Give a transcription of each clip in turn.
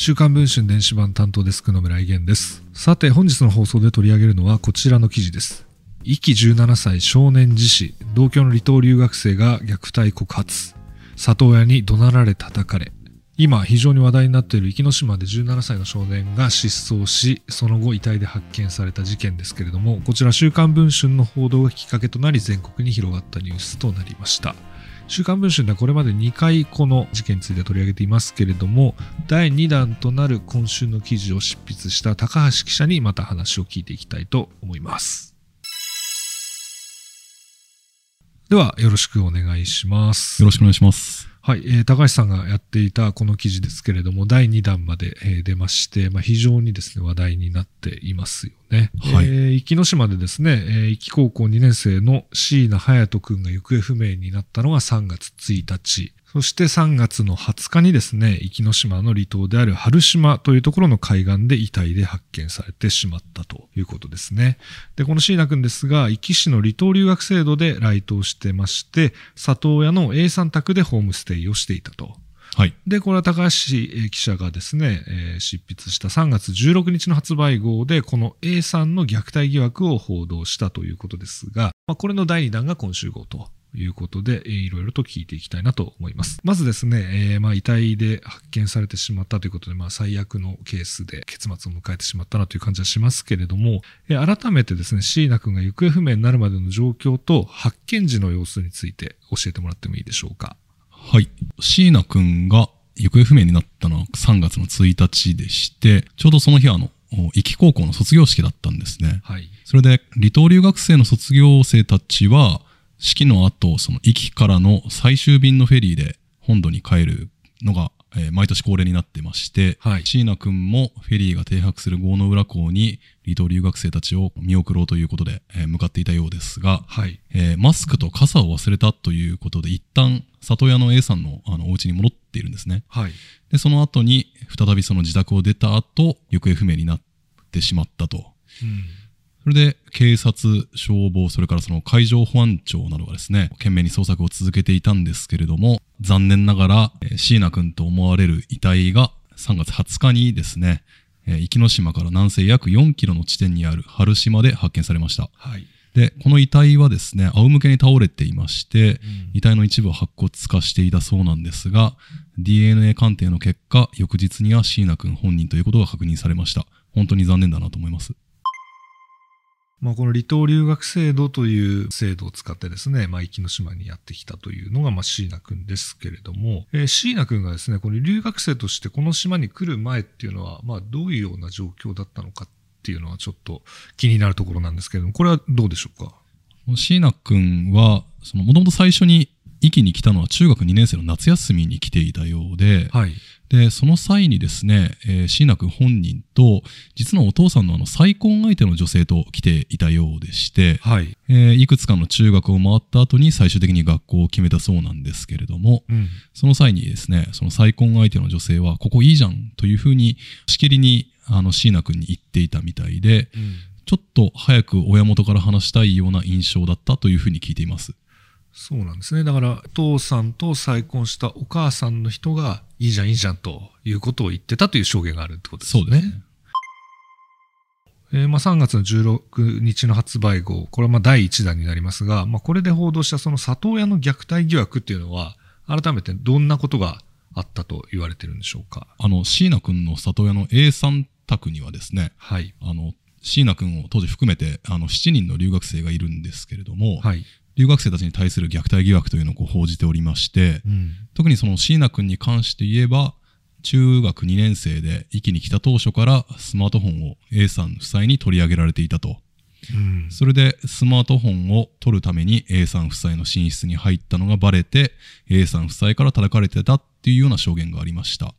週刊文春電子版担当デスクの村井源です。さて、本日の放送で取り上げるのはこちらの記事です。壱岐17歳少年自死、同居の離島留学生が虐待告発。里親に怒鳴られ叩かれ。今非常に話題になっている壱岐島で17歳の少年が失踪し、その後遺体で発見された事件ですけれども、こちら週刊文春の報道がきっかけとなり全国に広がったニュースとなりました。週刊文春ではこれまで2回この事件について取り上げていますけれども、第2弾となる今週の記事を執筆した高橋記者にまた話を聞いていきたいと思います。では、よろしくお願いします。よろしくお願いします。はい、えー、高橋さんがやっていたこの記事ですけれども、第2弾まで、えー、出まして、まあ、非常にですね、話題になっていますよね。はい。えー、壱岐島でですね、えー、壱岐高校2年生の椎名隼人君が行方不明になったのが3月1日。そして3月の20日にですね、壱岐島の離島である春島というところの海岸で遺体で発見されてしまったということですね。で、この椎名君ですが、壱岐市の離島留学制度で来島してまして、里親の A さん宅でホームステイをしていたと。はい。で、これは高橋記者がですね、えー、執筆した3月16日の発売号で、この A さんの虐待疑惑を報道したということですが、まあ、これの第2弾が今週号ということで、えー、いろいろと聞いていきたいなと思います。まずですね、えー、まあ遺体で発見されてしまったということで、まあ最悪のケースで結末を迎えてしまったなという感じはしますけれども、えー、改めてですね、椎名君が行方不明になるまでの状況と発見時の様子について教えてもらってもいいでしょうか。はい。椎名君が行方不明になったのは3月の1日でして、ちょうどその日はあの、壱岐高校の卒業式だったんですね。はい。それで、離島留学生の卒業生たちは、式の後、その壱岐からの最終便のフェリーで本土に帰るのが、えー、毎年恒例になってまして、はい、椎名君もフェリーが停泊する郷ノ浦港に離島留学生たちを見送ろうということで、えー、向かっていたようですが、はい、えー、マスクと傘を忘れたということで一旦里親の A さんのあのお家に戻っているんですね。はい、で、その後に再びその自宅を出た後、行方不明になってしまったと。うんそれで、警察、消防、それからその海上保安庁などがですね、懸命に捜索を続けていたんですけれども、残念ながら、椎名君と思われる遺体が3月20日にですね、壱岐島から南西約4キロの地点にある春島で発見されました。はい。で、この遺体はですね、仰向けに倒れていまして、うん、遺体の一部は白骨化していたそうなんですが、DNA 鑑定の結果、翌日には椎名君本人ということが確認されました。本当に残念だなと思います。まあ、この離島留学制度という制度を使ってですね、まあ、壱岐の島にやってきたというのが、まあ、椎名くんですけれども、えー、椎名くんがですね、この留学生としてこの島に来る前っていうのは、まあ、どういうような状況だったのかっていうのはちょっと気になるところなんですけれども、これはどうでしょうか？椎名くんは、その、もともと最初に壱岐に来たのは中学2年生の夏休みに来ていたようで、はい。で、その際にですね、えー、椎名君本人と、実のお父さんのあの再婚相手の女性と来ていたようでして、はい。えー、いくつかの中学を回った後に最終的に学校を決めたそうなんですけれども、うん、その際にですね、その再婚相手の女性は、ここいいじゃんというふうに、しきりに、あの、椎名君に言っていたみたいで、うん、ちょっと早く親元から話したいような印象だったというふうに聞いています。そうなんですね。だから、お父さんと再婚したお母さんの人が、いいじゃん、いいじゃんということを言ってたという証言があるってことですね。そうですね。えー、まあ3月の16日の発売後、これはまあ第1弾になりますが、まあこれで報道したその里親の虐待疑惑っていうのは、改めてどんなことがあったと言われてるんでしょうか？あの、椎名君の里親の A さん宅にはですね、はい。あの、椎名君を当時含めて、あの、7人の留学生がいるんですけれども、はい。留学生たちに対する虐待疑惑というのをこう報じておりまして、うん、特にその椎名君に関して言えば、中学2年生で壱岐に来た当初からスマートフォンを A さん夫妻に取り上げられていたと。うん、それでスマートフォンを取るために A さん夫妻の寝室に入ったのがバレて A さん夫妻から叩かれてたっていうような証言がありました。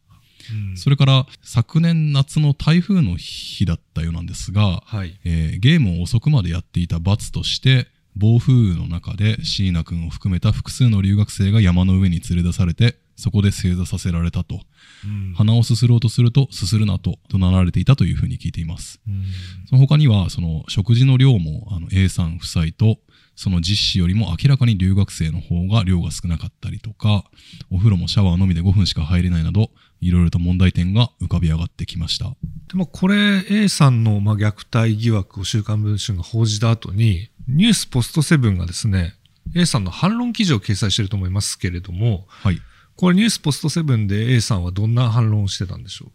うん、それから昨年夏の台風の日だったようなんですが、はい、えー、ゲームを遅くまでやっていた罰として暴風雨の中で椎名君を含めた複数の留学生が山の上に連れ出されて、そこで正座させられたと。うん、鼻をすすろうとすると、すするなと怒鳴られていたというふうに聞いています。うん、その他には、その食事の量も、あの A さん夫妻とその実施よりも明らかに留学生の方が量が少なかったりとか、お風呂もシャワーのみで5分しか入れないなど、いろいろと問題点が浮かび上がってきました。でもこれ A さんのまあ虐待疑惑を週刊文春が報じた後に、ニュースポストセブンがですね、A さんの反論記事を掲載していると思いますけれども、はい。これニュースポストセブンで A さんはどんな反論をしてたんでしょう？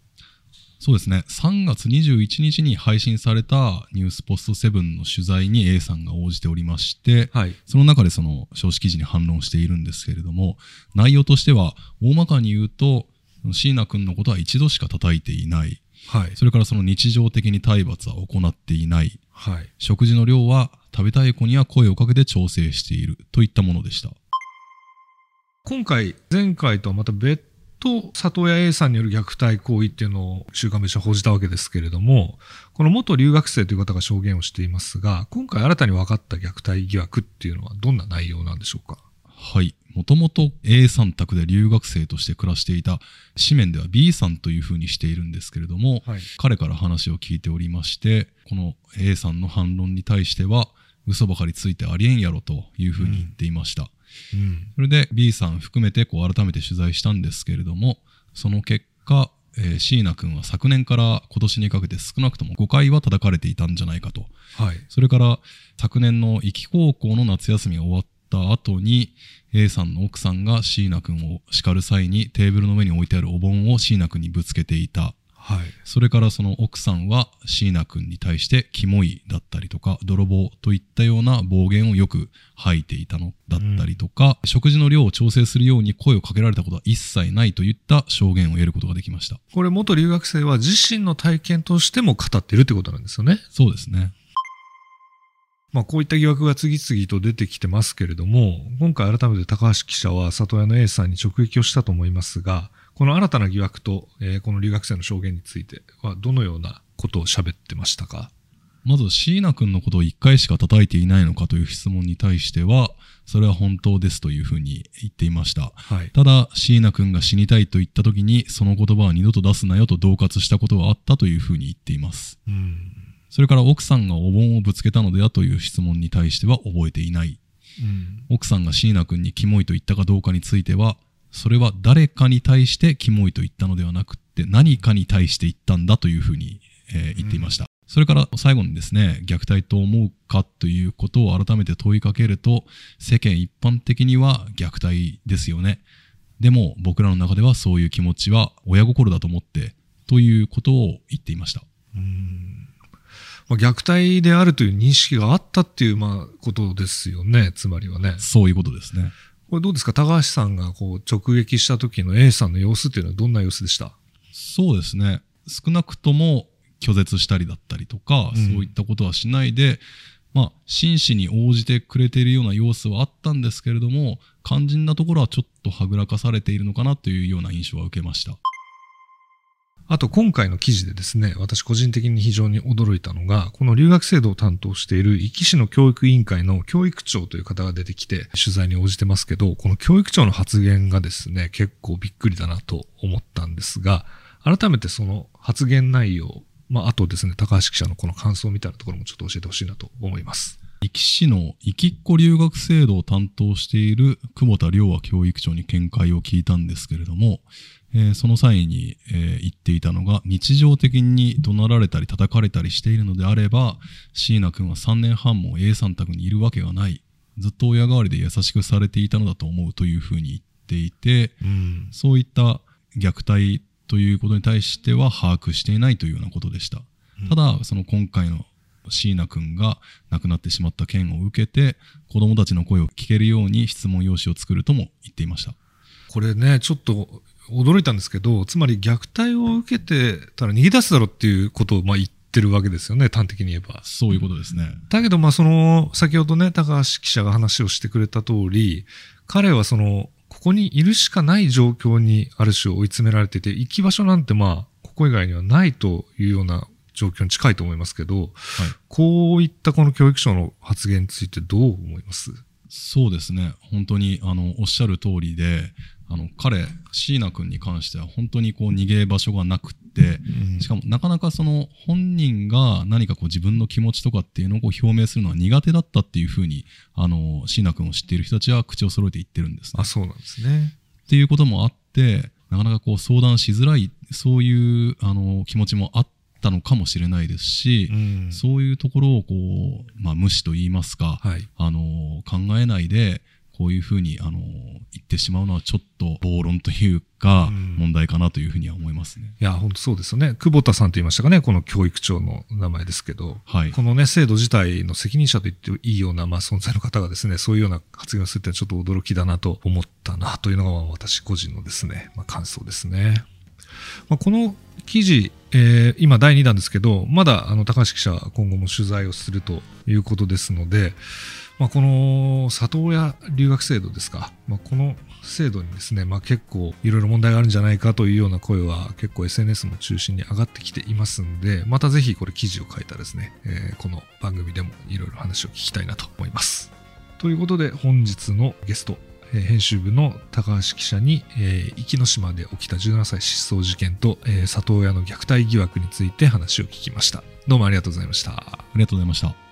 そうですね。3月21日に配信されたニュースポストセブンの取材に A さんが応じておりまして、はい、その中でその少子記事に反論しているんですけれども、内容としては、大まかに言うと、椎名君のことは一度しか叩いていない。はい、それからその日常的に体罰は行っていない。はい、食事の量は食べたい子には声をかけて調整しているといったものでした。今回、前回とはまた別と里親 A さんによる虐待行為っていうのを週刊文春は報じたわけですけれども、この元留学生という方が証言をしていますが、今回新たに分かった虐待疑惑っていうのはどんな内容なんでしょうか？はい。もともと A さん宅で留学生として暮らしていた紙面では B さんというふうにしているんですけれども、はい、彼から話を聞いておりまして、この A さんの反論に対しては、嘘ばかりついてありえんやろというふうに言っていました。うん、それで B さん含めてこう改めて取材したんですけれども、その結果、えー、椎名君は昨年から今年にかけて少なくとも5回は叩かれていたんじゃないかと。はい、それから昨年の壱岐高校の夏休みが終わった後に A さんの奥さんが椎名君を叱る際にテーブルの上に置いてあるお盆を椎名君にぶつけていた。はい、それからその奥さんは椎名君に対してキモいだったりとか泥棒といったような暴言をよく吐いていたのだったりとか、うん、食事の量を調整するように声をかけられたことは一切ないといった証言を得ることができました。これ元留学生は自身の体験としても語っているってことなんですよね。そうですねまあ、こういった疑惑が次々と出てきてますけれども、今回改めて高橋記者は里親の A さんに直撃をしたと思いますが、この新たな疑惑と、えー、この留学生の証言についてはどのようなことを喋ってましたか？まず椎名君のことを1回しか叩いていないのかという質問に対しては、それは本当ですというふうに言っていました。はい、ただ、椎名君が死にたいと言った時に、その言葉は二度と出すなよと恫喝したことはあったというふうに言っています。うんそれから奥さんがお盆をぶつけたのではという質問に対しては覚えていない。うん、奥さんが椎名君にキモいと言ったかどうかについては、それは誰かに対してキモいと言ったのではなくって何かに対して言ったんだというふうに、えー、言っていました。うん、それから最後にですね、虐待と思うかということを改めて問いかけると、世間一般的には虐待ですよね。でも僕らの中ではそういう気持ちは親心だと思ってということを言っていました。うんまあ、虐待であるという認識があったっていう、まあ、ことですよね、つまりはね。そういうことですね。これどうですか？高橋さんがこう直撃した時の A さんの様子っていうのはどんな様子でした？そうですね。少なくとも拒絶したりだったりとか、うん、そういったことはしないで、まあ、真摯に応じてくれているような様子はあったんですけれども、肝心なところはちょっとはぐらかされているのかなというような印象は受けました。あと今回の記事でですね、私個人的に非常に驚いたのが、この留学制度を担当している壱岐市の教育委員会の教育長という方が出てきて取材に応じてますけど、この教育長の発言がですね、結構びっくりだなと思ったんですが、改めてその発言内容、まあ、あとですね、高橋記者のこの感想みたいなところもちょっと教えてほしいなと思います。壱岐市の壱岐っ子留学制度を担当している久保田良和教育長に見解を聞いたんですけれども、えー、その際に、えー、言っていたのが、日常的に怒鳴られたり叩かれたりしているのであれば、椎名君は3年半も A さん宅にいるわけがない。ずっと親代わりで優しくされていたのだと思うというふうに言っていて、うん、そういった虐待ということに対しては把握していないというようなことでした。うん、ただ、その今回の椎名君が亡くなってしまった件を受けて、子供たちの声を聞けるように質問用紙を作るとも言っていました。これね、ちょっと驚いたんですけど、つまり虐待を受けてたら逃げ出すだろうっていうことをまあ言ってるわけですよね、端的に言えば。そういうことですね。だけど、まあその、先ほどね、高橋記者が話をしてくれた通り、彼はその、ここにいるしかない状況にある種追い詰められてて、行き場所なんてまあ、ここ以外にはないというような状況に近いと思いますけど、はい、こういったこの教育省の発言についてどう思います？そうですね本当にあのおっしゃる通りであの彼椎名君に関しては本当にこう逃げ場所がなくて、うん、しかもなかなかその本人が何かこう自分の気持ちとかっていうのをこう表明するのは苦手だったっていうふうにあの椎名君を知っている人たちは口を揃えて言ってるんです、ね、あそうなんですね。っていうこともあってなかなかこう相談しづらいそういうあの気持ちもあったのかもしれないですし、うん、そういうところをこう、まあ、無視と言いますか、はい、あの考えないでこういうふうにあの言ってしまうのはちょっと暴論というか問題かなというふうには思いますね。いや本当そうですよね。久保田さんと言いましたかね。この教育長の名前ですけど、はい、このね制度自体の責任者と言っていいような、まあ、存在の方がですねそういうような発言をするってちょっと驚きだなと思ったなというのが私個人のですね、まあ、感想ですね。まあ、この記事、えー、今第2弾ですけどまだあの高橋記者は今後も取材をするということですのでまあ、この里親留学制度ですか、まあ、この制度にですね、まあ、結構いろいろ問題があるんじゃないかというような声は結構 SNS も中心に上がってきていますんでまたぜひこれ記事を書いたですね、えー、この番組でもいろいろ話を聞きたいなと思います。ということで本日のゲスト編集部の高橋記者に、えー、壱岐島で起きた17歳失踪事件と、えー、里親の虐待疑惑について話を聞きました。どうもありがとうございました。ありがとうございました。